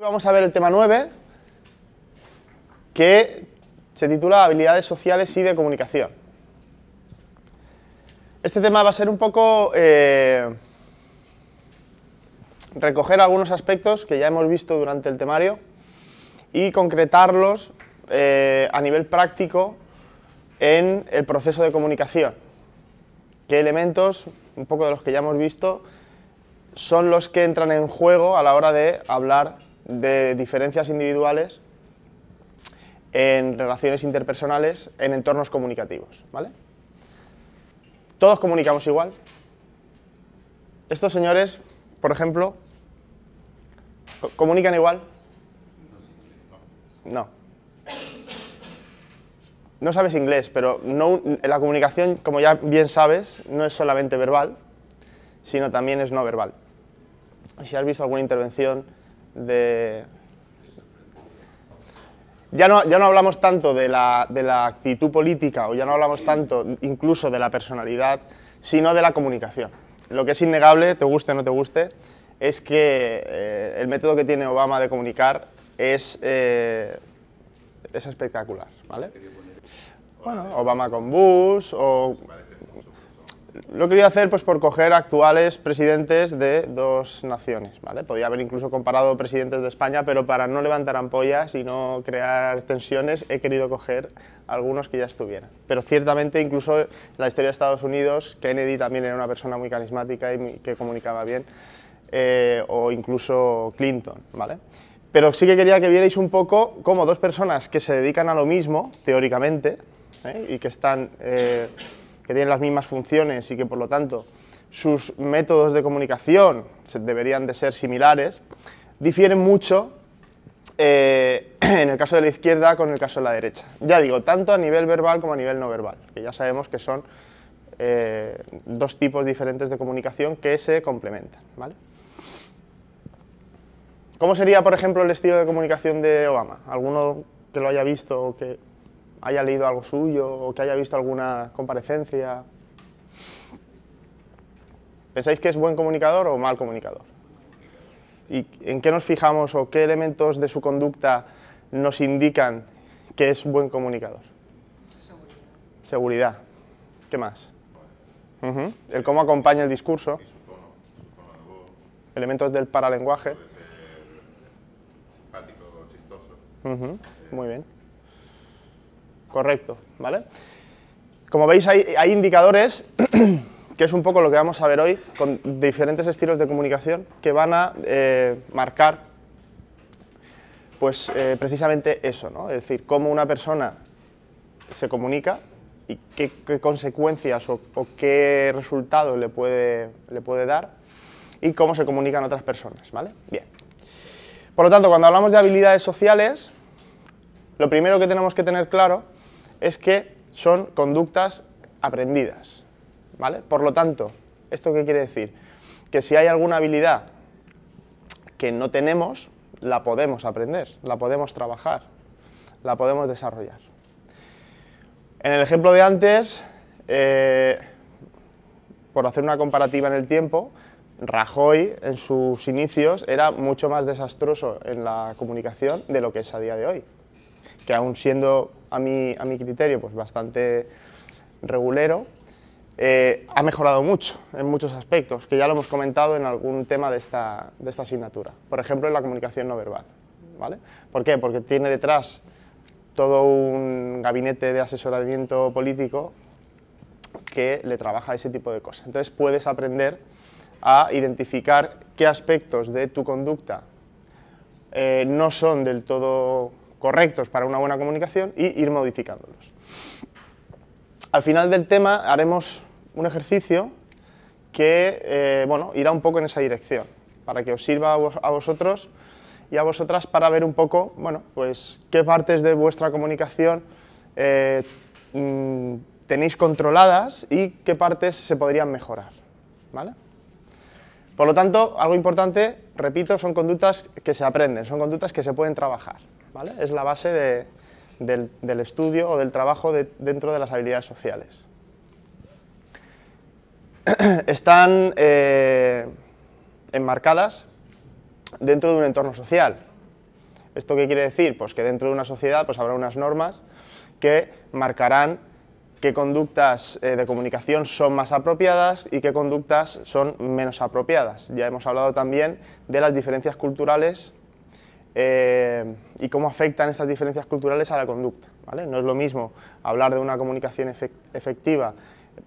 Vamos a ver el tema 9, que se titula Habilidades sociales y de comunicación. Este tema va a ser un poco eh, recoger algunos aspectos que ya hemos visto durante el temario y concretarlos eh, a nivel práctico en el proceso de comunicación. ¿Qué elementos, un poco de los que ya hemos visto, son los que entran en juego a la hora de hablar de diferencias individuales en relaciones interpersonales en entornos comunicativos. ¿vale? Todos comunicamos igual. Estos señores, por ejemplo, ¿comunican igual? No. No sabes inglés, pero no, la comunicación, como ya bien sabes, no es solamente verbal, sino también es no verbal. Si has visto alguna intervención de... Ya no, ya no hablamos tanto de la, de la actitud política o ya no hablamos tanto incluso de la personalidad, sino de la comunicación. Lo que es innegable, te guste o no te guste, es que eh, el método que tiene Obama de comunicar es, eh, es espectacular. ¿vale? Obama con Bush o lo quería hacer pues, por coger actuales presidentes de dos naciones. ¿vale? Podía haber incluso comparado presidentes de España, pero para no levantar ampollas y no crear tensiones, he querido coger algunos que ya estuvieran. Pero ciertamente, incluso en la historia de Estados Unidos, Kennedy también era una persona muy carismática y que comunicaba bien, eh, o incluso Clinton. ¿vale? Pero sí que quería que vierais un poco cómo dos personas que se dedican a lo mismo, teóricamente, ¿eh? y que están... Eh, que tienen las mismas funciones y que por lo tanto sus métodos de comunicación deberían de ser similares, difieren mucho eh, en el caso de la izquierda con el caso de la derecha. Ya digo, tanto a nivel verbal como a nivel no verbal, que ya sabemos que son eh, dos tipos diferentes de comunicación que se complementan. ¿vale? ¿Cómo sería, por ejemplo, el estilo de comunicación de Obama? ¿Alguno que lo haya visto o que haya leído algo suyo o que haya visto alguna comparecencia. ¿Pensáis que es buen comunicador o mal comunicador? ¿Y en qué nos fijamos o qué elementos de su conducta nos indican que es buen comunicador? Seguridad. Seguridad. ¿Qué más? El cómo acompaña el discurso. Elementos del paralenguaje. Simpático, chistoso. Muy bien. Correcto, ¿vale? Como veis, hay, indicadores, que es un poco lo que vamos a ver hoy, con diferentes estilos de comunicación que van a eh, marcar pues eh, precisamente eso, ¿no? Es decir, cómo una persona se comunica y qué, consecuencias o, qué resultado le puede, le puede dar y cómo se comunican otras personas, ¿vale? Bien. Por lo tanto, cuando hablamos de habilidades sociales, lo primero que tenemos que tener claro es que son conductas aprendidas. ¿vale? Por lo tanto, ¿esto qué quiere decir? Que si hay alguna habilidad que no tenemos, la podemos aprender, la podemos trabajar, la podemos desarrollar. En el ejemplo de antes, eh, por hacer una comparativa en el tiempo, Rajoy en sus inicios era mucho más desastroso en la comunicación de lo que es a día de hoy que aún siendo a mi, a mi criterio pues bastante regulero, eh, ha mejorado mucho en muchos aspectos, que ya lo hemos comentado en algún tema de esta, de esta asignatura. Por ejemplo, en la comunicación no verbal. ¿vale? ¿Por qué? Porque tiene detrás todo un gabinete de asesoramiento político que le trabaja ese tipo de cosas. Entonces puedes aprender a identificar qué aspectos de tu conducta eh, no son del todo correctos para una buena comunicación y ir modificándolos. Al final del tema haremos un ejercicio que eh, bueno, irá un poco en esa dirección, para que os sirva a, vosotros y a vosotras para ver un poco bueno, pues, qué partes de vuestra comunicación eh, mm, tenéis controladas y qué partes se podrían mejorar. ¿vale? Por lo tanto, algo importante, repito, son conductas que se aprenden, son conductas que se pueden trabajar. Es la base del, estudio o del trabajo dentro de las habilidades sociales. Están eh, enmarcadas dentro de un entorno social. ¿Esto qué quiere decir? Pues que dentro de una sociedad pues habrá unas normas que marcarán qué conductas eh, de comunicación son más apropiadas y qué conductas son menos apropiadas. Ya hemos hablado también de las diferencias culturales eh, y cómo afectan estas diferencias culturales a la conducta. No es lo mismo hablar de una comunicación efectiva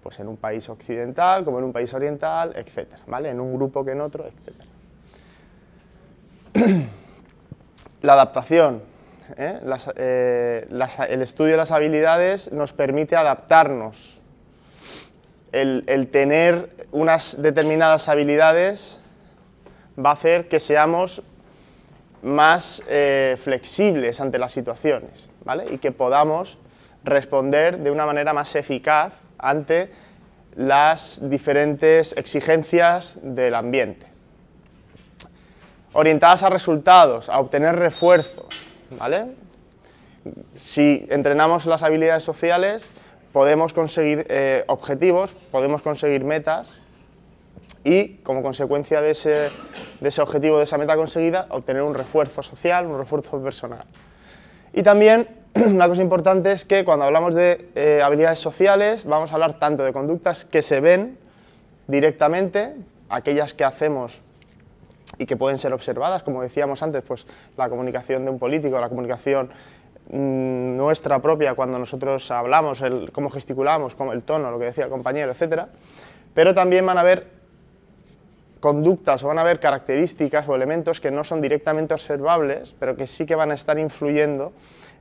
pues en un país occidental como en un país oriental, etc. ¿vale? En un grupo que en otro, etc. La adaptación ¿eh? Eh, el estudio de las habilidades nos permite adaptarnos. El, tener unas determinadas habilidades va a hacer que seamos más eh, flexibles ante las situaciones y que podamos responder de una manera más eficaz ante las diferentes exigencias del ambiente. Orientadas a resultados, a obtener refuerzos, ¿vale? Si entrenamos las habilidades sociales, podemos conseguir eh, objetivos, podemos conseguir metas y, como consecuencia de ese, de ese objetivo, de esa meta conseguida, obtener un refuerzo social, un refuerzo personal. Y también una cosa importante es que cuando hablamos de eh, habilidades sociales vamos a hablar tanto de conductas que se ven directamente, aquellas que hacemos y que pueden ser observadas, como decíamos antes, pues la comunicación de un político, la comunicación mm, nuestra propia cuando nosotros hablamos, el, cómo gesticulamos, el tono, lo que decía el compañero, etc. Pero también van a haber conductas o van a haber características o elementos que no son directamente observables, pero que sí que van a estar influyendo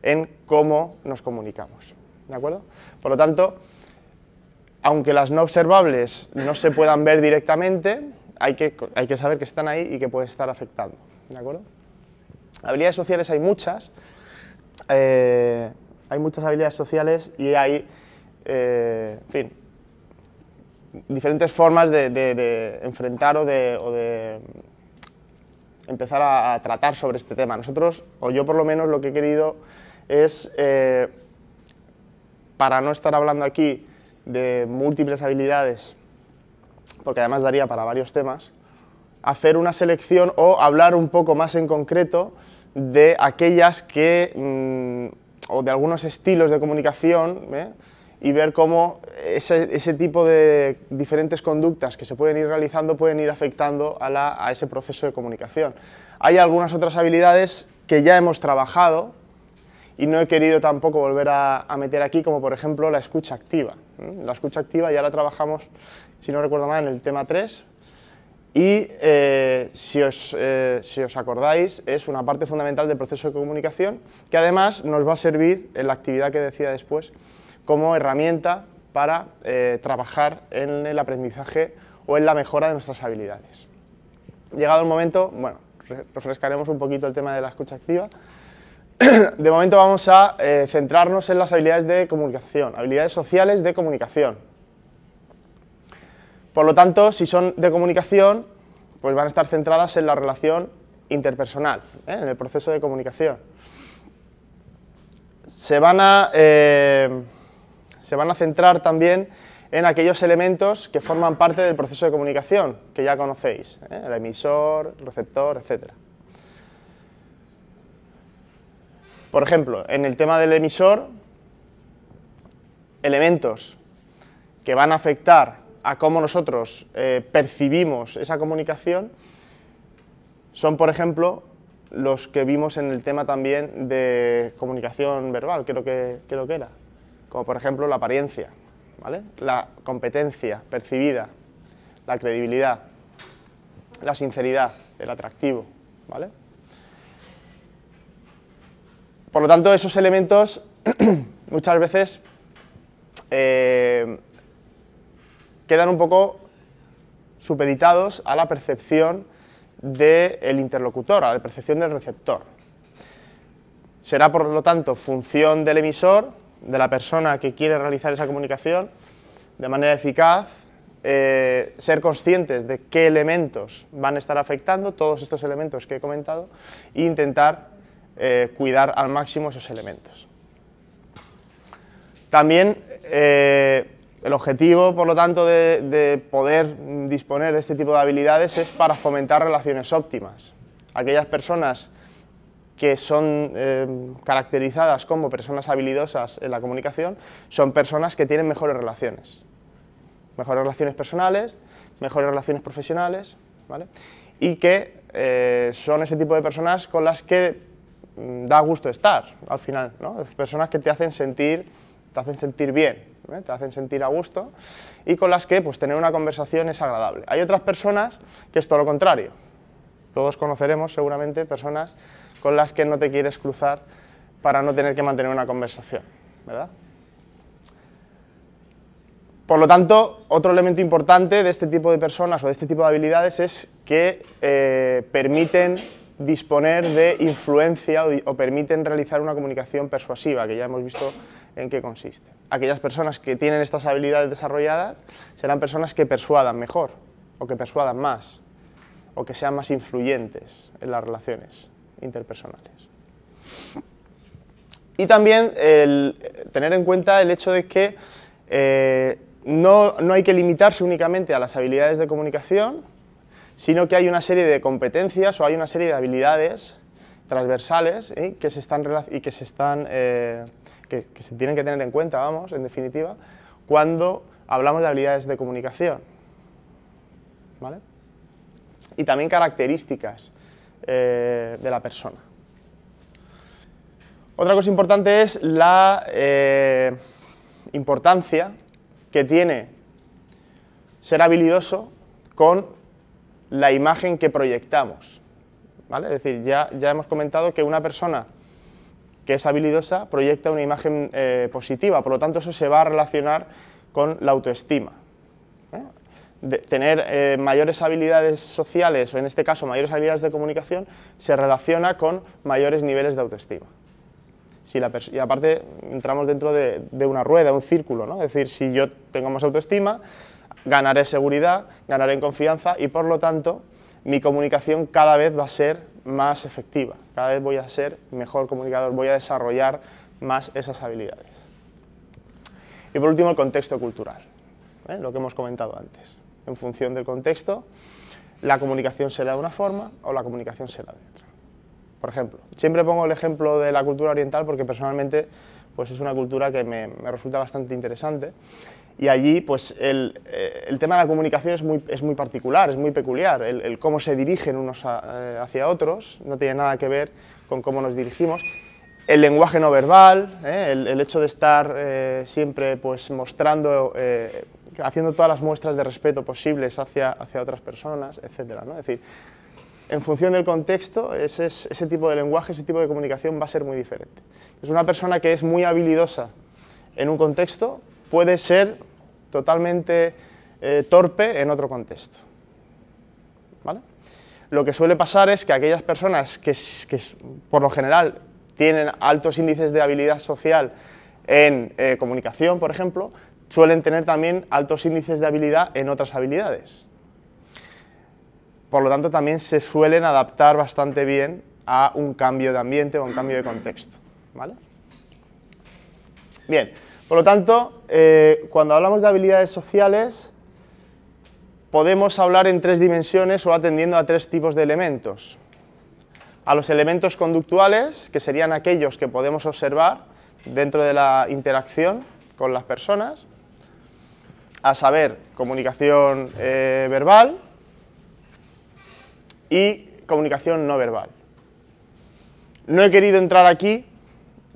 en cómo nos comunicamos. ¿De acuerdo? Por lo tanto, aunque las no observables no se puedan ver directamente, hay que, hay que saber que están ahí y que pueden estar afectando. ¿De acuerdo? Habilidades sociales hay muchas. Eh, hay muchas habilidades sociales y hay, eh, fin, diferentes formas de, enfrentar o de, empezar a, tratar sobre este tema. Nosotros, o yo por lo menos, lo que he querido es, eh, para no estar hablando aquí de múltiples habilidades porque además daría para varios temas, hacer una selección o hablar un poco más en concreto de aquellas que, mm, o de algunos estilos de comunicación, ¿eh? Y ver cómo ese, tipo de diferentes conductas que se pueden ir realizando pueden ir afectando a, ese proceso de comunicación. Hay algunas otras habilidades que ya hemos trabajado y no he querido tampoco volver a, meter aquí, como por ejemplo la escucha activa. La escucha activa ya la trabajamos si no recuerdo mal, en el tema 3. Y eh, si, os, eh, si, os, acordáis, es una parte fundamental del proceso de comunicación que además nos va a servir en la actividad que decía después como herramienta para eh, trabajar en el aprendizaje o en la mejora de nuestras habilidades. Llegado el momento, bueno, refrescaremos un poquito el tema de la escucha activa. De momento vamos a centrarnos en las habilidades de comunicación, habilidades sociales de comunicación, por lo tanto, si son de comunicación, pues van a estar centradas en la relación interpersonal, ¿eh? en el proceso de comunicación. Se van, a, eh, se van a centrar también en aquellos elementos que forman parte del proceso de comunicación, que ya conocéis, ¿eh? el emisor, el receptor, etc. Por ejemplo, en el tema del emisor, elementos que van a afectar a cómo nosotros eh, percibimos esa comunicación son, por ejemplo, los que vimos en el tema también de comunicación verbal, creo que, creo que era, como por ejemplo la apariencia, la competencia percibida, la credibilidad, la sinceridad, el atractivo. ¿vale? Por lo tanto, esos elementos muchas veces eh, quedan un poco supeditados a la percepción del interlocutor, a la percepción del receptor. Será, por lo tanto, función del emisor, de la persona que quiere realizar esa comunicación, de manera eficaz, eh, ser conscientes de qué elementos van a estar afectando, todos estos elementos que he comentado, e intentar eh, cuidar al máximo esos elementos. También eh, el objetivo, por lo tanto, de, poder disponer de este tipo de habilidades es para fomentar relaciones óptimas. Aquellas personas que son caracterizadas como personas habilidosas en la comunicación son personas que tienen mejores relaciones mejores relaciones personales, mejores relaciones profesionales, ¿vale? y que eh, son ese tipo de personas con las que mm, da gusto estar al final, ¿no? personas que te hacen sentir, te hacen sentir bien, ¿eh? te hacen sentir a gusto y con las que pues, tener una conversación es agradable. Hay otras personas que es todo lo contrario. Todos conoceremos seguramente personas con las que no te quieres cruzar para no tener que mantener una conversación, ¿verdad? Por lo tanto, otro elemento importante de este tipo de personas o de este tipo de habilidades es que eh, permiten disponer de influencia o, permiten realizar una comunicación persuasiva, que ya hemos visto en qué consiste. Aquellas personas que tienen estas habilidades desarrolladas serán personas que persuadan mejor o que persuadan más o que sean más influyentes en las relaciones interpersonales. Y también tener en cuenta el hecho de que eh, no, hay que limitarse únicamente a las habilidades de comunicación, sino que hay una serie de competencias o hay una serie de habilidades transversales ¿eh? que se están y que se están eh, que, se tienen que tener en cuenta, vamos, en definitiva, cuando hablamos de habilidades de comunicación, ¿vale? Y también características eh, de la persona. Otra cosa importante es la importancia que tiene ser habilidoso con la imagen que proyectamos. ¿vale? Es decir, ya, ya hemos comentado que una persona que es habilidosa proyecta una imagen eh, positiva, por lo tanto eso se va a relacionar con la autoestima. ¿eh? Tener eh, mayores habilidades sociales, o en este caso mayores habilidades de comunicación, se relaciona con mayores niveles de autoestima y aparte entramos dentro de, una rueda, un círculo, ¿no? es decir, si yo tengo más autoestima, ganaré seguridad, ganaré en confianza y por lo tanto mi comunicación cada vez va a ser más efectiva, cada vez voy a ser mejor comunicador, voy a desarrollar más esas habilidades. Y por último, el contexto cultural, ¿eh? lo que hemos comentado antes. En función del contexto, la comunicación será de una forma o la comunicación será de otra por ejemplo. Siempre pongo el ejemplo de la cultura oriental porque personalmente pues es una cultura que me, resulta bastante interesante y allí pues el, eh, tema de la comunicación es muy, es muy particular, es muy peculiar, el, cómo se dirigen unos eh, hacia otros no tiene nada que ver con cómo nos dirigimos. El lenguaje no verbal, eh, el, hecho de estar siempre pues mostrando, haciendo todas las muestras de respeto posibles hacia, hacia otras personas, etc. ¿no? Es decir, en función del contexto, ese, tipo de lenguaje, ese tipo de comunicación va a ser muy diferente. Es una persona que es muy habilidosa en un contexto puede ser totalmente eh, torpe en otro contexto. ¿Vale? Lo que suele pasar es que aquellas personas que, por lo general tienen altos índices de habilidad social en eh, comunicación, por ejemplo, suelen tener también altos índices de habilidad en otras habilidades por lo tanto también se suelen adaptar bastante bien a un cambio de ambiente o un cambio de contexto. ¿vale? Bien, por lo tanto, eh, cuando hablamos de habilidades sociales, podemos hablar en tres dimensiones o atendiendo a tres tipos de elementos. A los elementos conductuales, que serían aquellos que podemos observar dentro de la interacción con las personas, a saber, comunicación eh, verbal, y comunicación no verbal. No he querido entrar aquí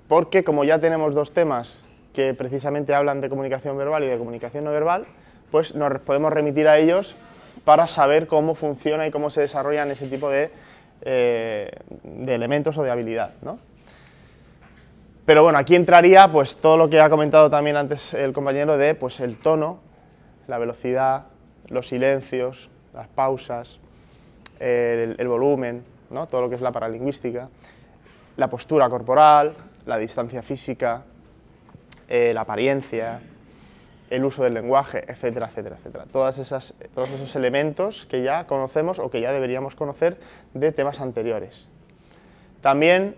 porque como ya tenemos dos temas que precisamente hablan de comunicación verbal y de comunicación no verbal, pues nos podemos remitir a ellos para saber cómo funciona y cómo se desarrollan ese tipo de, eh, elementos o de habilidad. Pero bueno, aquí entraría pues todo lo que ha comentado también antes el compañero de pues, el tono, la velocidad, los silencios, las pausas, el, volumen, ¿no? todo lo que es la paralingüística, la postura corporal, la distancia física, eh, la apariencia, el uso del lenguaje, etcétera, etcétera, etcétera. Todas esas, todos esos elementos que ya conocemos o que ya deberíamos conocer de temas anteriores. También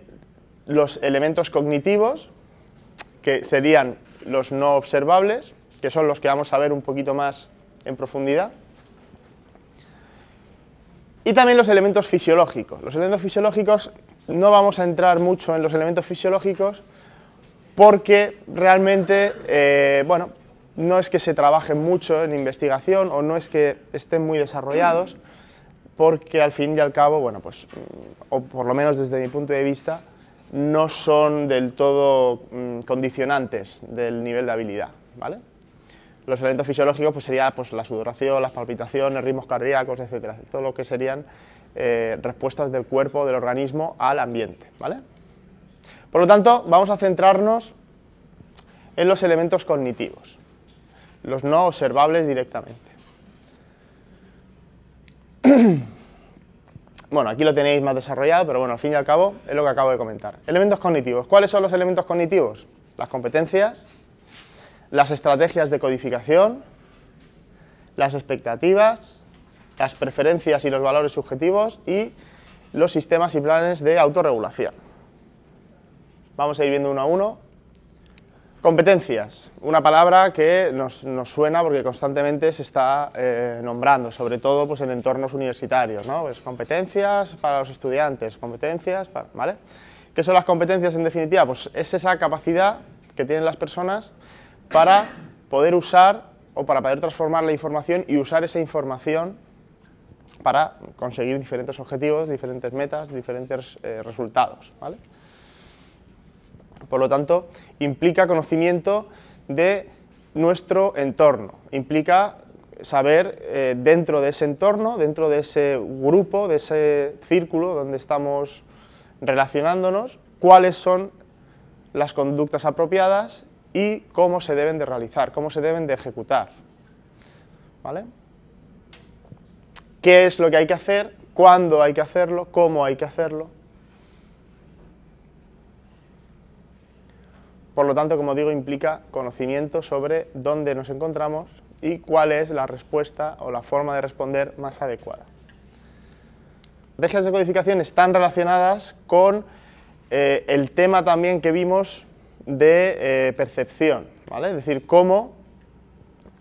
los elementos cognitivos, que serían los no observables, que son los que vamos a ver un poquito más en profundidad. Y también los elementos fisiológicos. Los elementos fisiológicos, no vamos a entrar mucho en los elementos fisiológicos porque realmente, eh, bueno, no es que se trabaje mucho en investigación o no es que estén muy desarrollados, porque al fin y al cabo, bueno, pues, o por lo menos desde mi punto de vista, no son del todo mm, condicionantes del nivel de habilidad, ¿vale? Los elementos fisiológicos pues pues, la sudoración, las palpitaciones, ritmos cardíacos, etcétera, todo lo que serían eh, respuestas del cuerpo, del organismo al ambiente, ¿vale? Por lo tanto, vamos a centrarnos en los elementos cognitivos, los no observables directamente. Bueno, aquí lo tenéis más desarrollado, pero bueno, al fin y al cabo es lo que acabo de comentar. Elementos cognitivos. ¿Cuáles son los elementos cognitivos? Las competencias, las estrategias de codificación, las expectativas, las preferencias y los valores subjetivos y los sistemas y planes de autorregulación. Vamos a ir viendo uno a uno. Competencias, una palabra que nos, suena porque constantemente se está eh, nombrando, sobre todo pues, en entornos universitarios, ¿no? Pues competencias para los estudiantes, competencias, para, ¿vale? ¿Qué son las competencias en definitiva? Pues es esa capacidad que tienen las personas para poder usar o para poder transformar la información y usar esa información para conseguir diferentes objetivos, diferentes metas, diferentes eh, resultados. ¿vale? Por lo tanto, implica conocimiento de nuestro entorno, implica saber eh, dentro de ese entorno, dentro de ese grupo, de ese círculo donde estamos relacionándonos, cuáles son las conductas apropiadas y cómo se deben de realizar, cómo se deben de ejecutar. ¿Vale? ¿Qué es lo que hay que hacer? ¿Cuándo hay que hacerlo? ¿Cómo hay que hacerlo? Por lo tanto, como digo, implica conocimiento sobre dónde nos encontramos y cuál es la respuesta o la forma de responder más adecuada. Las estrategias de codificación están relacionadas con eh, el tema también que vimos de eh, percepción, ¿vale? es decir, cómo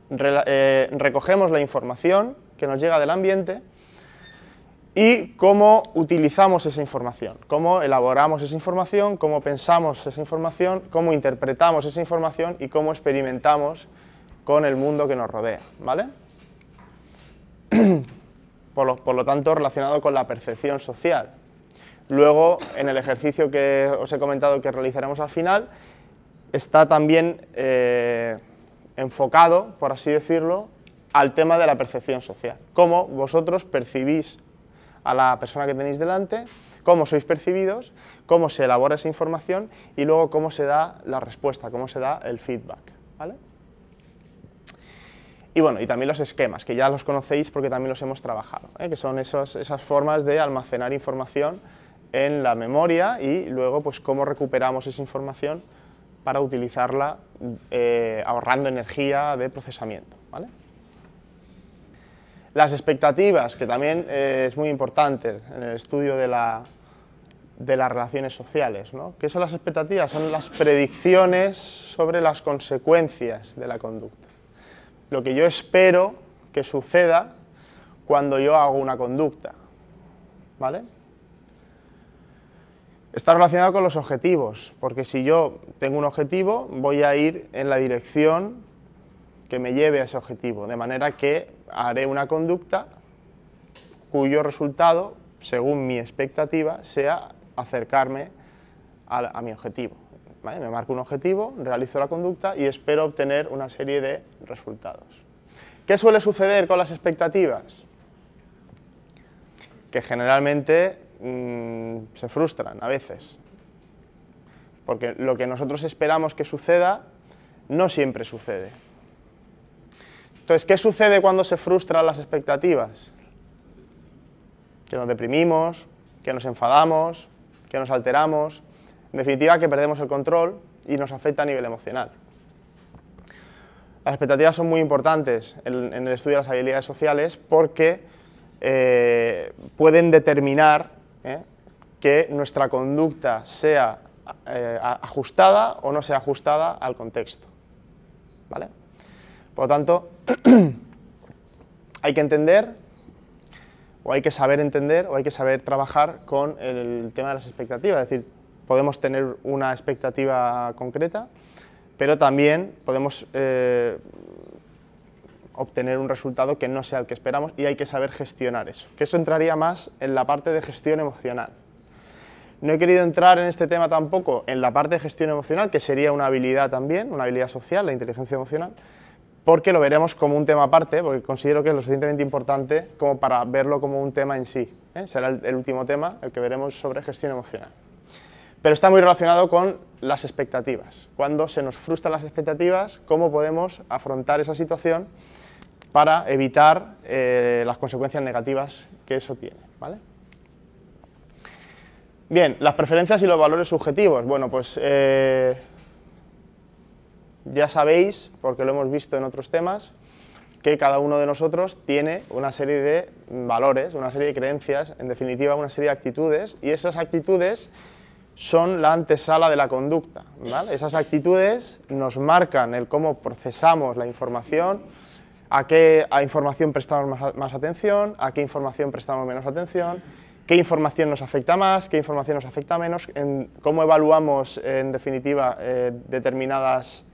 eh, recogemos la información que nos llega del ambiente y cómo utilizamos esa información, cómo elaboramos esa información, cómo pensamos esa información, cómo interpretamos esa información y cómo experimentamos con el mundo que nos rodea. ¿vale? Por lo, por lo tanto, relacionado con la percepción social. Luego, en el ejercicio que os he comentado que realizaremos al final, está también eh, enfocado, por así decirlo, al tema de la percepción social. Cómo vosotros percibís a la persona que tenéis delante, cómo sois percibidos, cómo se elabora esa información y luego cómo se da la respuesta, cómo se da el feedback. ¿vale? Y bueno, y también los esquemas, que ya los conocéis porque también los hemos trabajado, ¿eh? que son esos, esas formas de almacenar información en la memoria y luego pues cómo recuperamos esa información para utilizarla eh, ahorrando energía de procesamiento. ¿vale? Las expectativas, que también eh, es muy importante en el estudio de, la, de las relaciones sociales. ¿no? ¿Qué son las expectativas? Son las predicciones sobre las consecuencias de la conducta. Lo que yo espero que suceda cuando yo hago una conducta. ¿Vale? Está relacionado con los objetivos, porque si yo tengo un objetivo, voy a ir en la dirección que me lleve a ese objetivo, de manera que haré una conducta cuyo resultado, según mi expectativa, sea acercarme a, mi objetivo. Me marco un objetivo, realizo la conducta y espero obtener una serie de resultados. ¿Qué suele suceder con las expectativas? Que generalmente mm, se frustran a veces. Porque lo que nosotros esperamos que suceda no siempre sucede. Entonces, ¿qué sucede cuando se frustran las expectativas? Que nos deprimimos, que nos enfadamos, que nos alteramos, en definitiva que perdemos el control y nos afecta a nivel emocional. Las expectativas son muy importantes en, el estudio de las habilidades sociales porque eh, pueden determinar ¿eh? que nuestra conducta sea eh, ajustada o no sea ajustada al contexto. ¿Vale? Por lo tanto, hay que entender, o hay que saber entender, o hay que saber trabajar con el tema de las expectativas. Es decir, podemos tener una expectativa concreta, pero también podemos eh, obtener un resultado que no sea el que esperamos y hay que saber gestionar eso. Que eso entraría más en la parte de gestión emocional. No he querido entrar en este tema tampoco en la parte de gestión emocional, que sería una habilidad también, una habilidad social, la inteligencia emocional, porque lo veremos como un tema aparte, porque considero que es lo suficientemente importante como para verlo como un tema en sí. ¿eh? Será el, último tema, el que veremos sobre gestión emocional. Pero está muy relacionado con las expectativas. Cuando se nos frustran las expectativas, cómo podemos afrontar esa situación para evitar eh, las consecuencias negativas que eso tiene. ¿vale? Bien, las preferencias y los valores subjetivos. Bueno, pues eh, ya sabéis, porque lo hemos visto en otros temas, que cada uno de nosotros tiene una serie de valores, una serie de creencias, en definitiva una serie de actitudes, y esas actitudes son la antesala de la conducta. Esas actitudes nos marcan el cómo procesamos la información, a qué información prestamos más, atención, a qué información prestamos menos atención, qué información nos afecta más, qué información nos afecta menos, en cómo evaluamos en definitiva eh, determinadas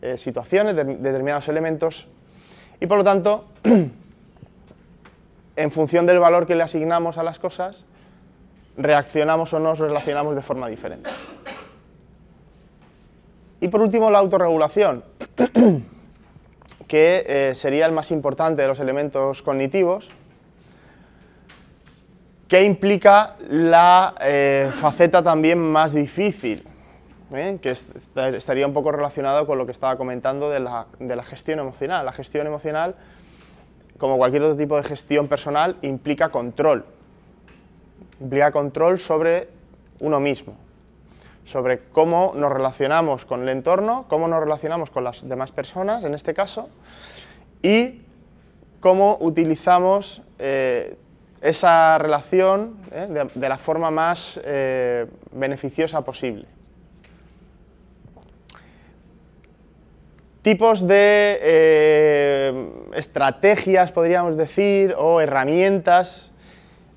eh, situaciones, determinados elementos y por lo tanto, en función del valor que le asignamos a las cosas, reaccionamos o nos relacionamos de forma diferente. Y por último, la autorregulación, que eh, sería el más importante de los elementos cognitivos, que implica la eh, faceta también más difícil, ¿eh? que estaría un poco relacionado con lo que estaba comentando de la, de la, gestión emocional. La gestión emocional, como cualquier otro tipo de gestión personal, implica control. Implica control sobre uno mismo, sobre cómo nos relacionamos con el entorno, cómo nos relacionamos con las demás personas, en este caso, y cómo utilizamos eh, esa relación ¿eh? de, la forma más eh, beneficiosa posible. Tipos de estrategias, podríamos decir, o herramientas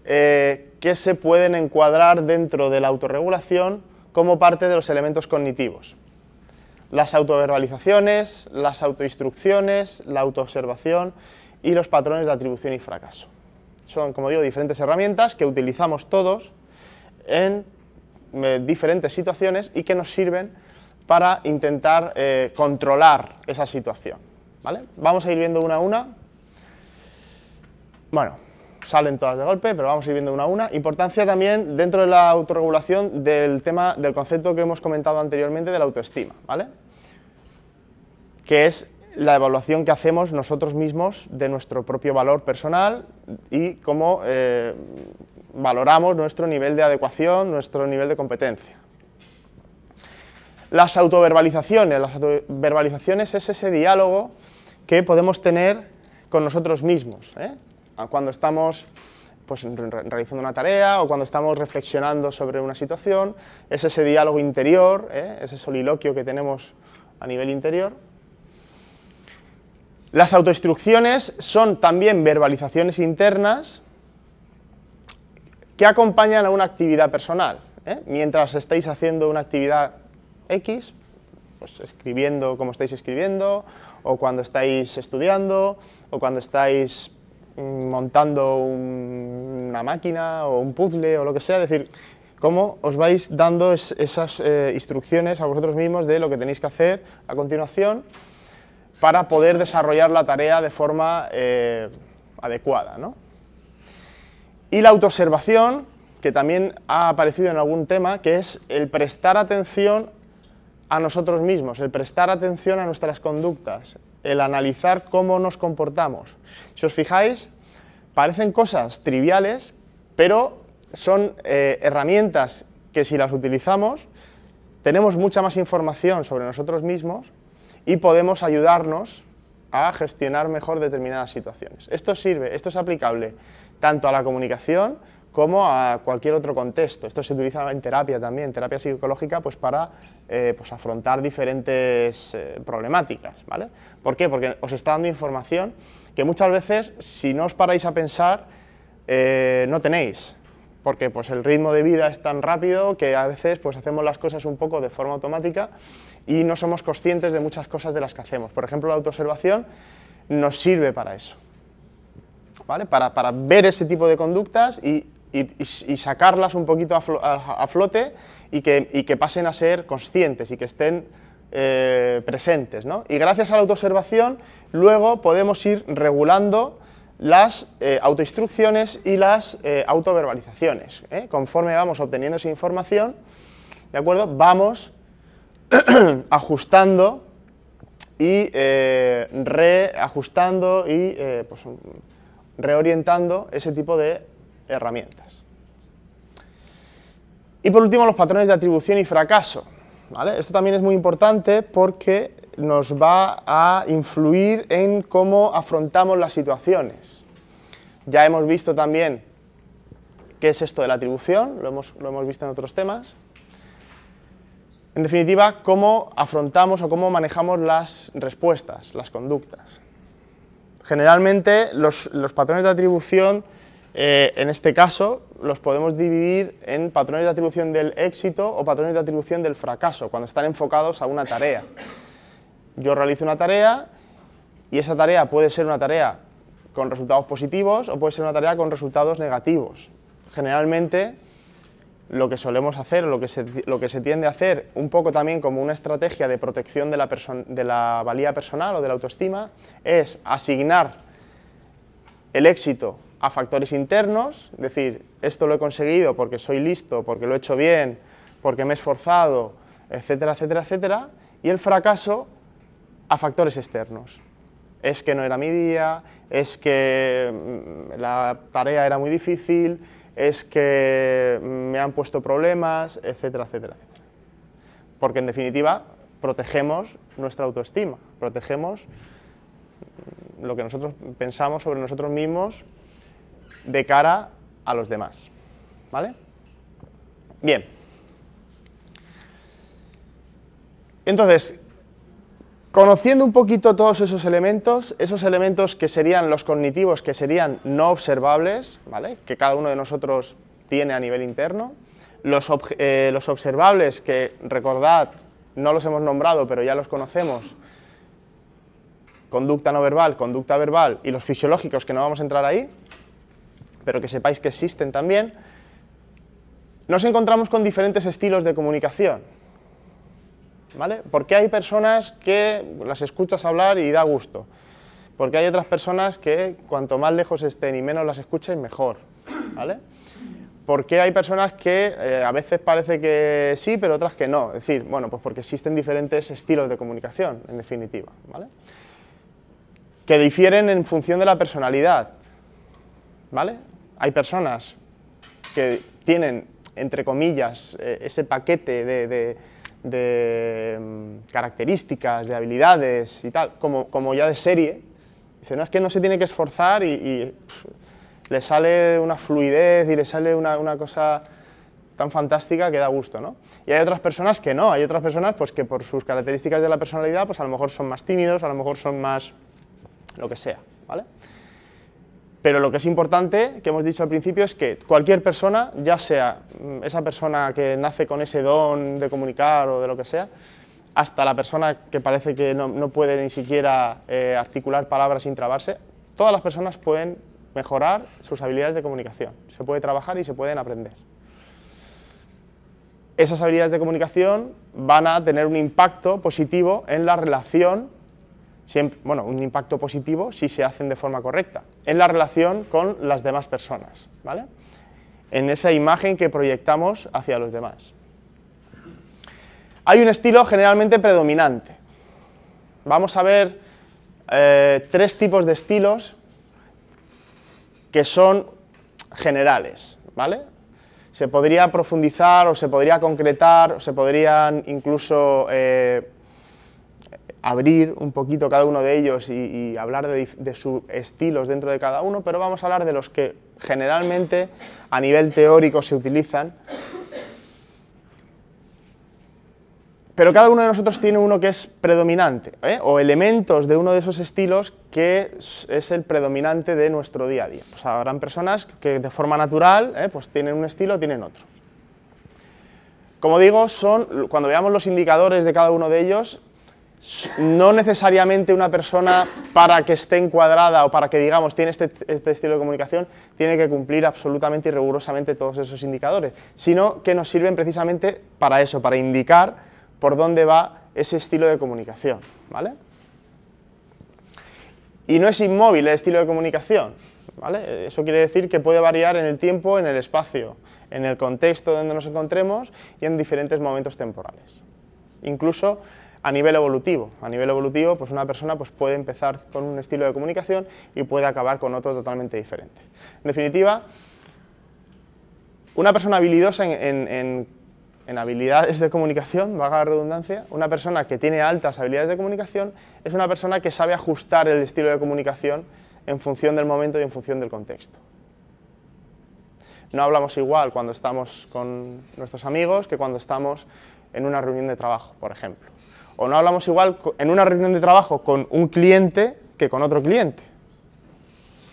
que se pueden encuadrar dentro de la autorregulación como parte de los elementos cognitivos. Las autoverbalizaciones, las autoinstrucciones, la autoobservación y los patrones de atribución y fracaso. Son, como digo, diferentes herramientas que utilizamos todos en eh, diferentes situaciones y que nos sirven para intentar eh, controlar esa situación. ¿vale? Vamos a ir viendo una a una. Bueno, salen todas de golpe, pero vamos a ir viendo una a una. Importancia también dentro de la autorregulación del tema, del concepto que hemos comentado anteriormente de la autoestima, ¿vale? Que es la evaluación que hacemos nosotros mismos de nuestro propio valor personal y cómo eh, valoramos nuestro nivel de adecuación, nuestro nivel de competencia. Las autoverbalizaciones. Las autoverbalizaciones es ese diálogo que podemos tener con nosotros mismos. ¿eh? Cuando estamos pues, realizando una tarea o cuando estamos reflexionando sobre una situación, es ese diálogo interior, ¿eh? ese soliloquio que tenemos a nivel interior las autoinstrucciones son también verbalizaciones internas que acompañan a una actividad personal. ¿eh? Mientras estáis haciendo una actividad X, pues escribiendo como estáis escribiendo, o cuando estáis estudiando, o cuando estáis mm, montando una máquina o un puzzle o lo que sea, es decir, cómo os vais dando esas eh, instrucciones a vosotros mismos de lo que tenéis que hacer a continuación para poder desarrollar la tarea de forma eh, adecuada. Y la autoobservación, que también ha aparecido en algún tema, que es el prestar atención a nosotros mismos, el prestar atención a nuestras conductas, el analizar cómo nos comportamos. Si os fijáis, parecen cosas triviales, pero son eh, herramientas que si las utilizamos, tenemos mucha más información sobre nosotros mismos y podemos ayudarnos a gestionar mejor determinadas situaciones. Esto sirve, esto es aplicable tanto a la comunicación como a cualquier otro contexto. Esto se utiliza en terapia también, terapia psicológica, pues para eh, pues afrontar diferentes eh, problemáticas. ¿vale? ¿Por qué? Porque os está dando información que muchas veces, si no os paráis a pensar, eh, no tenéis. Porque pues, el ritmo de vida es tan rápido que a veces pues, hacemos las cosas un poco de forma automática y no somos conscientes de muchas cosas de las que hacemos. Por ejemplo, la autoobservación nos sirve para eso. ¿Vale? Para, para ver ese tipo de conductas y y, sacarlas un poquito a, flote y que, pasen a ser conscientes y que estén eh, presentes. Y gracias a la autoobservación, luego podemos ir regulando las eh, autoinstrucciones y las eh, autoverbalizaciones. Conforme vamos obteniendo esa información, ¿de acuerdo? vamos ajustando y reajustando y pues, reorientando ese tipo de herramientas. Y por último, los patrones de atribución y fracaso. Esto también es muy importante porque nos va a influir en cómo afrontamos las situaciones. Ya hemos visto también qué es esto de la atribución, lo hemos, lo hemos visto en otros temas. En definitiva, cómo afrontamos o cómo manejamos las respuestas, las conductas. Generalmente los, los patrones de atribución eh, en este caso, los podemos dividir en patrones de atribución del éxito o patrones de atribución del fracaso, cuando están enfocados a una tarea. Yo realizo una tarea y esa tarea puede ser una tarea con resultados positivos o puede ser una tarea con resultados negativos. Generalmente, lo que solemos hacer, lo que se, lo que se tiende a hacer, un poco también como una estrategia de protección de la, de la valía personal o de la autoestima, es asignar el éxito a factores internos, es decir, esto lo he conseguido porque soy listo, porque lo he hecho bien, porque me he esforzado, etcétera, etcétera, etcétera, y el fracaso a factores externos. Es que no era mi día, es que mm, la tarea era muy difícil, es que me han puesto problemas, etcétera, etcétera, etcétera. Porque en definitiva protegemos nuestra autoestima, protegemos lo que nosotros pensamos sobre nosotros mismos de cara a los demás. ¿Vale? Bien. Entonces, conociendo un poquito todos esos elementos, esos elementos que serían los cognitivos, que serían no observables, ¿vale? que cada uno de nosotros tiene a nivel interno, los, eh, los observables que, recordad, no los hemos nombrado, pero ya los conocemos, conducta no verbal, conducta verbal y los fisiológicos que no vamos a entrar ahí, pero que sepáis que existen también, nos encontramos con diferentes estilos de comunicación. ¿Vale? Porque hay personas que las escuchas hablar y da gusto. Porque hay otras personas que cuanto más lejos estén y menos las escuchen, mejor. ¿Vale? Porque hay personas que eh, a veces parece que sí, pero otras que no. Es decir, bueno, pues porque existen diferentes estilos de comunicación, en definitiva. ¿vale? Que difieren en función de la personalidad. ¿Vale? Hay personas que tienen, entre comillas, eh, ese paquete de, mm, características, de habilidades y tal, como, ya de serie. Dice, no, es que no se tiene que esforzar y, le sale una fluidez y le sale una, una, cosa tan fantástica que da gusto, ¿no? Y hay otras personas que no, hay otras personas pues que por sus características de la personalidad pues a lo mejor son más tímidos, a lo mejor son más lo que sea, ¿vale? Pero lo que es importante, que hemos dicho al principio, es que cualquier persona, ya sea mm, esa persona que nace con ese don de comunicar o de lo que sea, hasta la persona que parece que no, puede ni siquiera eh, articular palabras sin trabarse, todas las personas pueden mejorar sus habilidades de comunicación. Se puede trabajar y se pueden aprender. Esas habilidades de comunicación van a tener un impacto positivo en la relación bueno, un impacto positivo si se hacen de forma correcta, en la relación con las demás personas, ¿vale? En esa imagen que proyectamos hacia los demás. Hay un estilo generalmente predominante. Vamos a ver eh, tres tipos de estilos que son generales, ¿vale? Se podría profundizar o se podría concretar o se podrían incluso eh, abrir un poquito cada uno de ellos y, hablar de, sus estilos dentro de cada uno, pero vamos a hablar de los que generalmente a nivel teórico se utilizan Pero cada uno de nosotros tiene uno que es predominante, ¿eh? o elementos de uno de esos estilos que es el predominante de nuestro día a día. Pues habrán personas que de forma natural ¿eh? pues tienen un estilo, tienen otro. Como digo, son, cuando veamos los indicadores de cada uno de ellos, no necesariamente una persona para que esté encuadrada o para que digamos tiene este, este, estilo de comunicación tiene que cumplir absolutamente y rigurosamente todos esos indicadores, sino que nos sirven precisamente para eso, para indicar por dónde va ese estilo de comunicación, ¿vale? Y no es inmóvil el estilo de comunicación, ¿vale? Eso quiere decir que puede variar en el tiempo, en el espacio, en el contexto donde nos encontremos y en diferentes momentos temporales. Incluso a nivel evolutivo. A nivel evolutivo, pues una persona pues puede empezar con un estilo de comunicación y puede acabar con otro totalmente diferente. En definitiva, una persona habilidosa en, habilidades de comunicación, valga la redundancia, una persona que tiene altas habilidades de comunicación es una persona que sabe ajustar el estilo de comunicación en función del momento y en función del contexto. No hablamos igual cuando estamos con nuestros amigos que cuando estamos en una reunión de trabajo, por ejemplo. O no hablamos igual en una reunión de trabajo con un cliente que con otro cliente.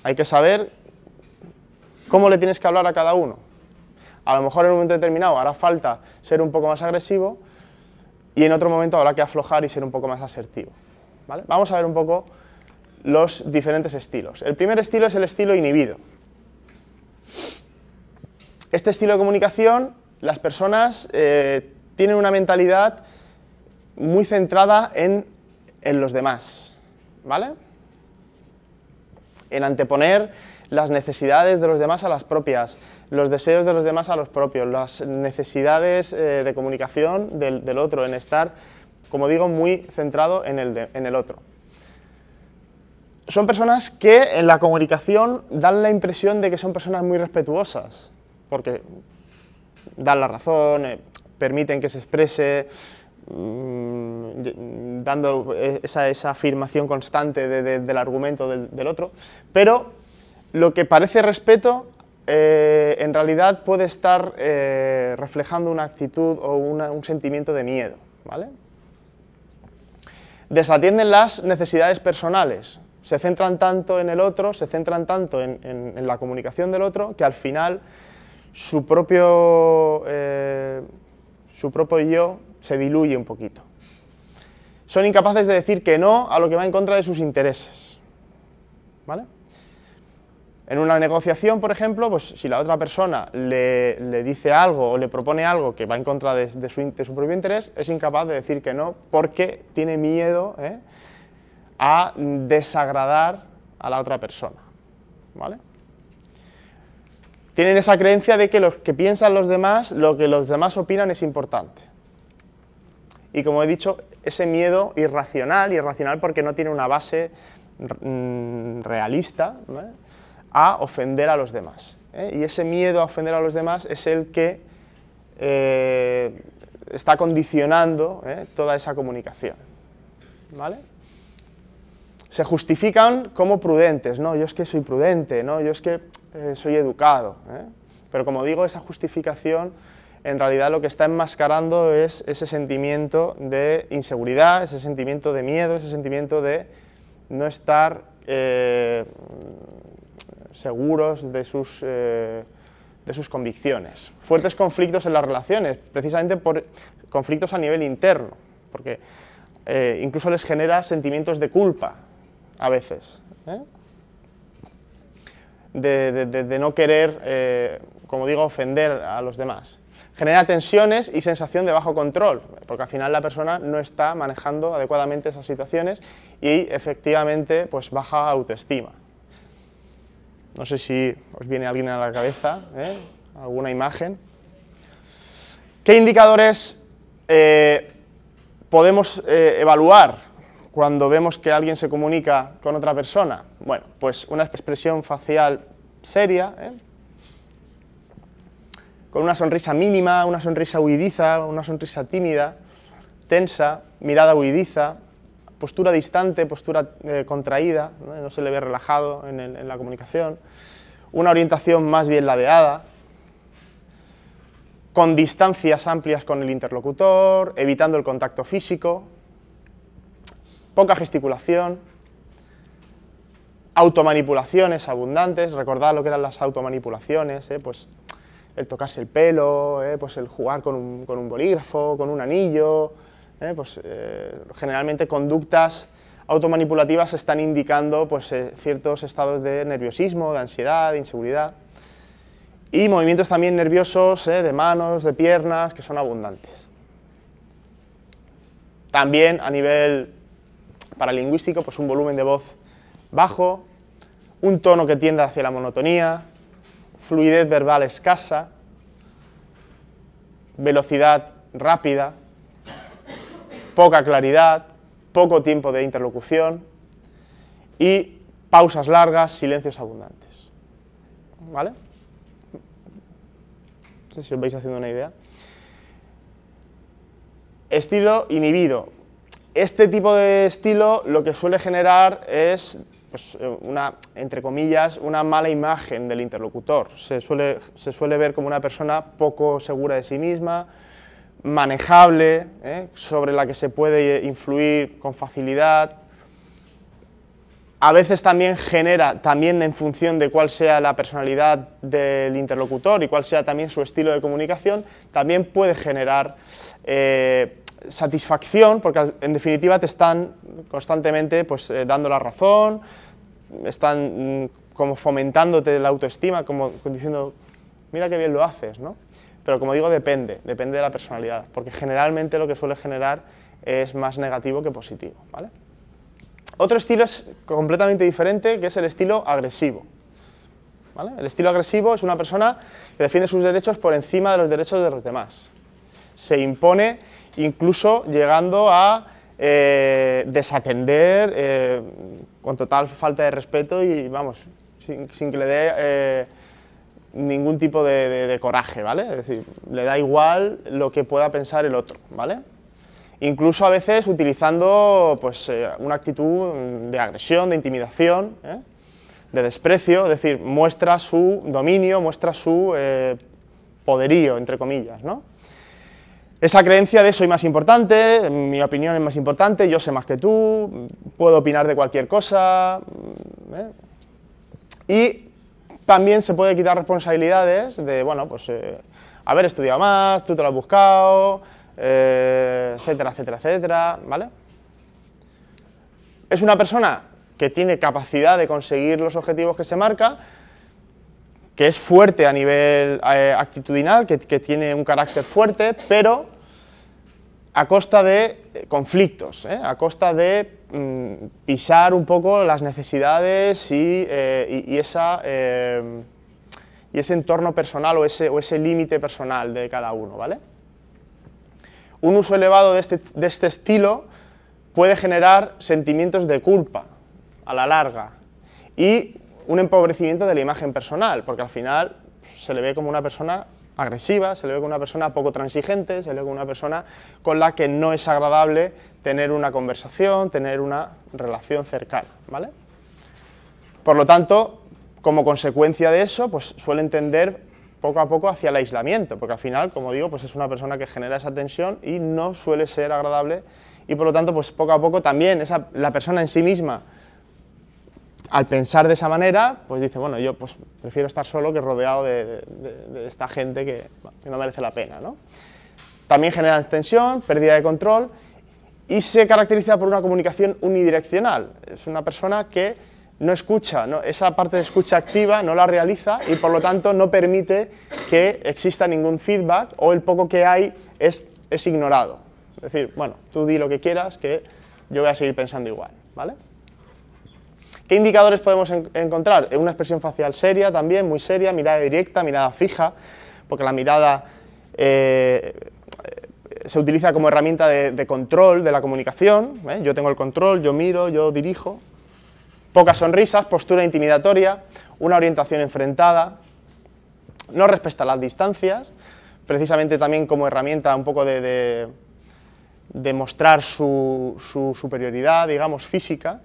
Hay que saber cómo le tienes que hablar a cada uno a lo mejor en un momento determinado hará falta ser un poco más agresivo y en otro momento habrá que aflojar y ser un poco más asertivo. Vamos a ver un poco los diferentes estilos. El primer estilo es el estilo inhibido. Este estilo de comunicación, las personas eh, tienen una mentalidad muy centrada en, en los demás, ¿vale? En anteponer las necesidades de los demás a las propias, los deseos de los demás a los propios, las necesidades eh, de comunicación del, otro, en estar, como digo, muy centrado en el, en el otro. Son personas que en la comunicación dan la impresión de que son personas muy respetuosas, porque dan la razón, eh, permiten que se exprese, mm, dando esa, afirmación constante del argumento del, del, otro, pero lo que parece respeto eh, en realidad puede estar eh, reflejando una actitud o un sentimiento de miedo. ¿vale? Desatienden las necesidades personales, se centran tanto en el otro, se centran tanto en, la comunicación del otro, que al final su propio, eh, su propio yo se diluye un poquito. Son incapaces de decir que no a lo que va en contra de sus intereses. ¿Vale? En una negociación, por ejemplo, pues si la otra persona le, dice algo o le propone algo que va en contra de, su, propio interés, es incapaz de decir que no porque tiene miedo ¿eh? a desagradar a la otra persona. ¿vale? Tienen esa creencia de que lo que piensan los demás, lo que los demás opinan es importante. Y como he dicho, ese miedo irracional, irracional porque no tiene una base mm, realista, a ofender a los demás. ¿eh? Y ese miedo a ofender a los demás es el que eh, está condicionando ¿eh? toda esa comunicación. ¿Vale? Se justifican como prudentes, no, yo es que soy prudente, no, yo es que soy educado. Pero como digo, esa justificación en realidad lo que está enmascarando es ese sentimiento de inseguridad, ese sentimiento de miedo, ese sentimiento de no estar seguros de sus, eh, de sus convicciones. Fuertes conflictos en las relaciones, precisamente por conflictos a nivel interno, porque eh, incluso les genera sentimientos de culpa a veces. ¿eh? De, no querer, como digo, ofender a los demás. Genera tensiones y sensación de bajo control, porque al final la persona no está manejando adecuadamente esas situaciones y efectivamente pues baja autoestima. No sé si os viene alguien a la cabeza, ¿eh? alguna imagen. ¿Qué indicadores eh, podemos eh, evaluar cuando vemos que alguien se comunica con otra persona? Bueno, pues una expresión facial seria, con una sonrisa mínima, una sonrisa huidiza, una sonrisa tímida, tensa, mirada huidiza, postura distante, postura eh, contraída, ¿no? se le ve relajado en, la comunicación, una orientación más bien ladeada, con distancias amplias con el interlocutor, evitando el contacto físico, poca gesticulación, automanipulaciones abundantes, recordad lo que eran las automanipulaciones, ¿eh? pues el tocarse el pelo, ¿eh? pues el jugar con un, bolígrafo, con un anillo, ¿eh? pues generalmente conductas automanipulativas están indicando pues, ciertos estados de nerviosismo, de ansiedad, de inseguridad y movimientos también nerviosos de manos, de piernas, que son abundantes. También a nivel paralingüístico, pues un volumen de voz bajo, un tono que tiende hacia la monotonía, fluidez verbal escasa, velocidad rápida, poca claridad, poco tiempo de interlocución y pausas largas, silencios abundantes. ¿Vale? No sé si os vais haciendo una idea. Estilo inhibido. Este tipo de estilo lo que suele generar es pues, eh, una, entre comillas, una mala imagen del interlocutor. Se suele, se suele ver como una persona poco segura de sí misma, manejable, ¿eh? sobre la que se puede influir con facilidad. A veces también genera, también en función de cuál sea la personalidad del interlocutor y cuál sea también su estilo de comunicación, también puede generar eh, satisfacción, porque en definitiva te están constantemente pues, eh, dando la razón, están mm, como fomentándote la autoestima, como diciendo, mira qué bien lo haces, ¿no? Pero como digo, depende, depende de la personalidad, porque generalmente lo que suele generar es más negativo que positivo, ¿vale? Otro estilo es completamente diferente, que es el estilo agresivo. ¿vale? El estilo agresivo es una persona que defiende sus derechos por encima de los derechos de los demás. Se impone incluso llegando a eh, desatender eh, con total falta de respeto y, vamos, sin, que le dé eh, ningún tipo de, coraje, ¿vale? Es decir, le da igual lo que pueda pensar el otro, ¿vale? Incluso a veces utilizando pues, una actitud de agresión, de intimidación, de desprecio, es decir, muestra su dominio, muestra su poderío, entre comillas, ¿no? Esa creencia de soy más importante, mi opinión es más importante, yo sé más que tú, puedo opinar de cualquier cosa. Mm, ¿eh? Y también se puede quitar responsabilidades de, bueno, pues eh, haber estudiado más, tú te lo has buscado, eh, etcétera, etcétera, etcétera, ¿vale? Es una persona que tiene capacidad de conseguir los objetivos que se marca, que es fuerte a nivel actitudinal, que, tiene un carácter fuerte, pero a costa de eh, conflictos, ¿eh? a costa de mm, pisar un poco las necesidades y, eh, ese entorno personal o ese, o ese límite personal de cada uno. ¿vale? Un uso elevado de este, de este estilo puede generar sentimientos de culpa a la larga y un empobrecimiento de la imagen personal, porque al final se le ve como una persona agresiva, se le ve como una persona poco transigente, se le ve como una persona con la que no es agradable tener una conversación, tener una relación cercana, ¿vale? Por lo tanto, como consecuencia de eso, pues suele tender poco a poco hacia el aislamiento, porque al final, como digo, pues es una persona que genera esa tensión y no suele ser agradable y por lo tanto, pues poco a poco también esa, la persona en sí misma al pensar de esa manera, pues dice, bueno, yo pues, prefiero estar solo que rodeado de, esta gente que, no merece la pena. ¿no? También genera tensión, pérdida de control y se caracteriza por una comunicación unidireccional. Es una persona que no escucha, ¿no? esa parte de escucha activa no la realiza y por lo tanto no permite que exista ningún feedback o el poco que hay es, es ignorado. Es decir, bueno, tú di lo que quieras que yo voy a seguir pensando igual. ¿vale? ¿Qué indicadores podemos encontrar? Una expresión facial seria también, muy seria, mirada directa, mirada fija, porque la mirada eh, se utiliza como herramienta de, control de la comunicación. ¿eh? Yo tengo el control, yo miro, yo dirijo. Pocas sonrisas, postura intimidatoria, una orientación enfrentada, no respeta las distancias, precisamente también como herramienta un poco de, demostrar su, su superioridad, digamos, física,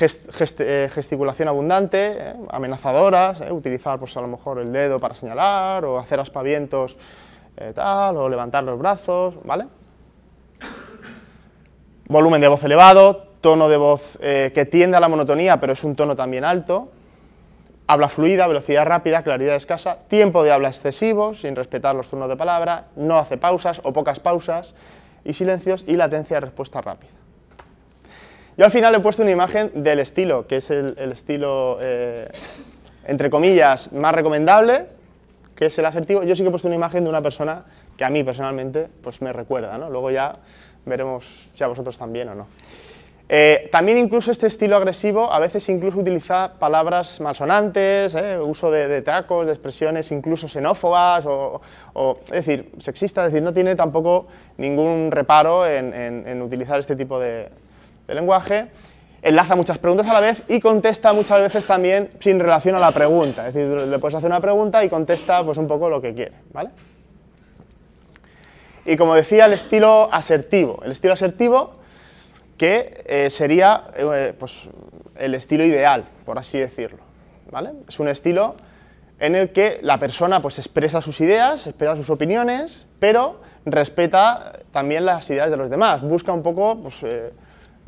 eh, gesticulación abundante, eh, amenazadoras, eh, utilizar pues, a lo mejor el dedo para señalar o hacer aspavientos tal, o levantar los brazos, ¿vale? Volumen de voz elevado, tono de voz que tiende a la monotonía, pero es un tono también alto, habla fluida, velocidad rápida, claridad escasa, tiempo de habla excesivo, sin respetar los turnos de palabra, no hace pausas o pocas pausas y silencios y latencia de respuesta rápida. Yo al final he puesto una imagen del estilo, que es el, estilo, eh, entre comillas, más recomendable, que es el asertivo. Yo sí que he puesto una imagen de una persona que a mí personalmente pues me recuerda, ¿no? Luego ya veremos si a vosotros también o no. Eh, también incluso este estilo agresivo a veces incluso utiliza palabras malsonantes, ¿eh? uso de, tacos, de expresiones incluso xenófobas, o, es decir, sexista, decir, no tiene tampoco ningún reparo en utilizar este tipo de, de lenguaje, enlaza muchas preguntas a la vez y contesta muchas veces también sin relación a la pregunta. Es decir, le puedes hacer una pregunta y contesta pues, un poco lo que quiere. ¿vale? Y como decía, el estilo asertivo. El estilo asertivo que eh, sería eh, pues, el estilo ideal, por así decirlo. ¿vale? Es un estilo en el que la persona pues, expresa sus ideas, expresa sus opiniones, pero respeta también las ideas de los demás. Busca un poco pues, eh,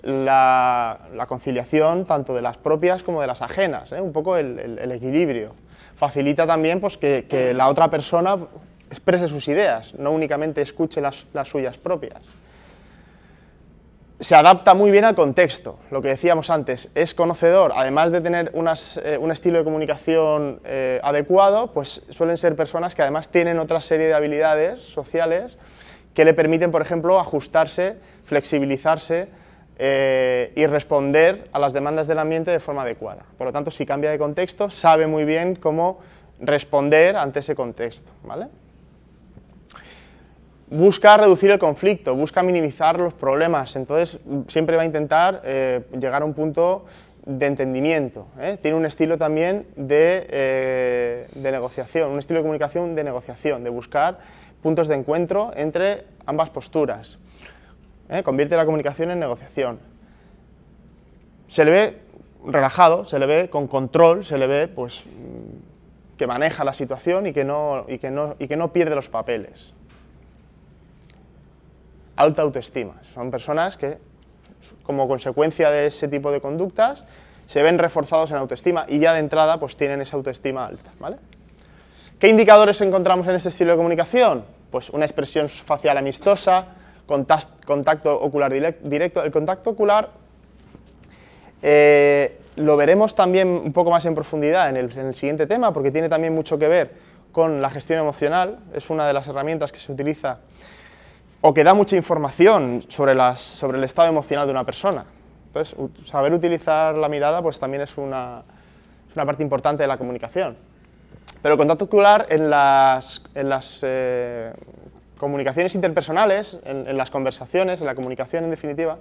la, conciliación tanto de las propias como de las ajenas, ¿eh? un poco el, equilibrio. Facilita también pues, que, la otra persona exprese sus ideas, no únicamente escuche las, suyas propias. Se adapta muy bien al contexto, lo que decíamos antes, es conocedor, además de tener eh, un estilo de comunicación eh, adecuado, pues suelen ser personas que además tienen otra serie de habilidades sociales que le permiten, por ejemplo, ajustarse, flexibilizarse eh, y responder a las demandas del ambiente de forma adecuada. Por lo tanto, si cambia de contexto, sabe muy bien cómo responder ante ese contexto. ¿vale? Busca reducir el conflicto, busca minimizar los problemas, entonces siempre va a intentar eh, llegar a un punto de entendimiento. ¿eh? Tiene un estilo también de, de negociación, un estilo de comunicación de negociación, de buscar puntos de encuentro entre ambas posturas. ¿Eh? convierte la comunicación en negociación. Se le ve relajado, se le ve con control, se le ve pues, que maneja la situación y que no, y que no, y que no pierde los papeles. Alta autoestima. Son personas que, como consecuencia de ese tipo de conductas, se ven reforzados en autoestima y ya de entrada pues, tienen esa autoestima alta. ¿vale? ¿Qué indicadores encontramos en este estilo de comunicación? Pues una expresión facial amistosa, contacto ocular directo. El contacto ocular eh, lo veremos también un poco más en profundidad en el, siguiente tema, porque tiene también mucho que ver con la gestión emocional. Es una de las herramientas que se utiliza o que da mucha información sobre, el estado emocional de una persona. Entonces, saber utilizar la mirada pues, también es una, parte importante de la comunicación. Pero el contacto ocular en las, en las eh, comunicaciones interpersonales, en, las conversaciones, en la comunicación en definitiva,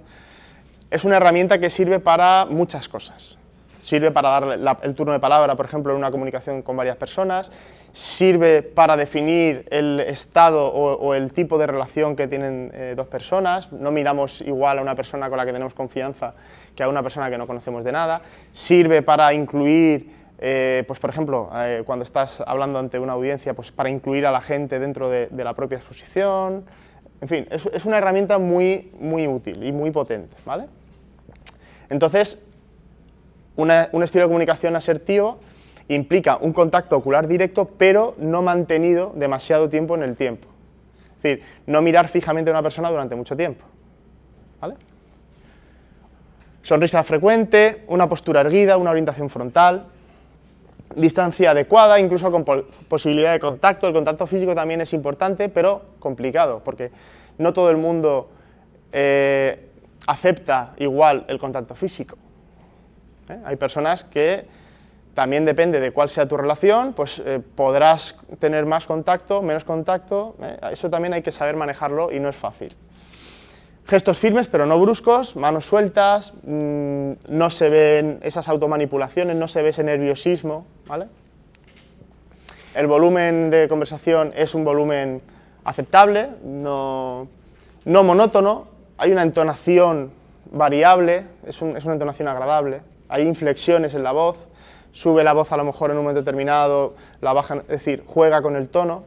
es una herramienta que sirve para muchas cosas. Sirve para dar el turno de palabra, por ejemplo, en una comunicación con varias personas, sirve para definir el estado o, el tipo de relación que tienen eh, dos personas. No miramos igual a una persona con la que tenemos confianza que a una persona que no conocemos de nada. Sirve para incluir eh, pues por ejemplo, eh, cuando estás hablando ante una audiencia, pues para incluir a la gente dentro de, la propia exposición. En fin, es, una herramienta muy, muy útil y muy potente. ¿vale? Entonces, un estilo de comunicación asertivo implica un contacto ocular directo, pero no mantenido demasiado tiempo en el tiempo. Es decir, no mirar fijamente a una persona durante mucho tiempo. ¿vale? Sonrisa frecuente, una postura erguida, una orientación frontal, distancia adecuada, incluso con posibilidad de contacto. El contacto físico también es importante, pero complicado, porque no todo el mundo eh, acepta igual el contacto físico. ¿eh? Hay personas que también depende de cuál sea tu relación, pues eh, podrás tener más contacto, menos contacto. Eso también hay que saber manejarlo y no es fácil. Gestos firmes pero no bruscos, manos sueltas, mm, no se ven esas automanipulaciones, no se ve ese nerviosismo. ¿vale? El volumen de conversación es un volumen aceptable, no, monótono, hay una entonación variable, es, es una entonación agradable, hay inflexiones en la voz, sube la voz a lo mejor en un momento determinado, la baja, es decir, juega con el tono,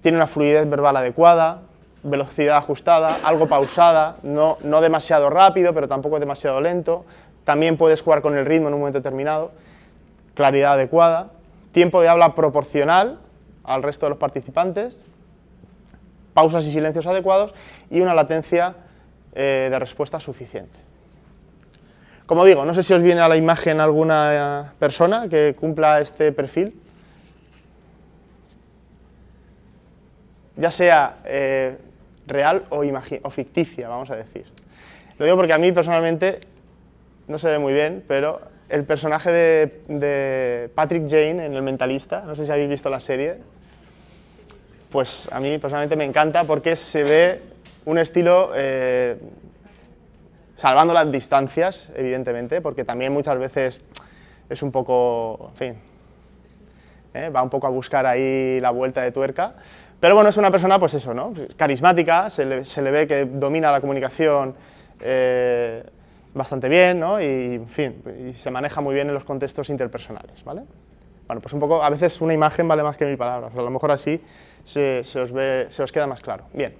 tiene una fluidez verbal adecuada, velocidad ajustada, algo pausada, no, no demasiado rápido, pero tampoco demasiado lento. También puedes jugar con el ritmo en un momento determinado, claridad adecuada, tiempo de habla proporcional al resto de los participantes, pausas y silencios adecuados y una latencia eh, de respuesta suficiente. Como digo, no sé si os viene a la imagen alguna eh, persona que cumpla este perfil. ya sea eh, real o, o ficticia, vamos a decir. Lo digo porque a mí personalmente no se ve muy bien, pero el personaje de, de Patrick Jane en El Mentalista, no sé si habéis visto la serie, pues a mí personalmente me encanta porque se ve un estilo eh, salvando las distancias, evidentemente, porque también muchas veces es un poco, en fin, ¿eh? va un poco a buscar ahí la vuelta de tuerca. Pero bueno, es una persona, pues eso, ¿no? Carismática, se le, se le ve que domina la comunicación eh, bastante bien, ¿no? Y, en fin, y se maneja muy bien en los contextos interpersonales, ¿vale? Bueno, pues un poco, a veces una imagen vale más que mil palabras, a lo mejor así se, se os, ve, se os queda más claro. Bien.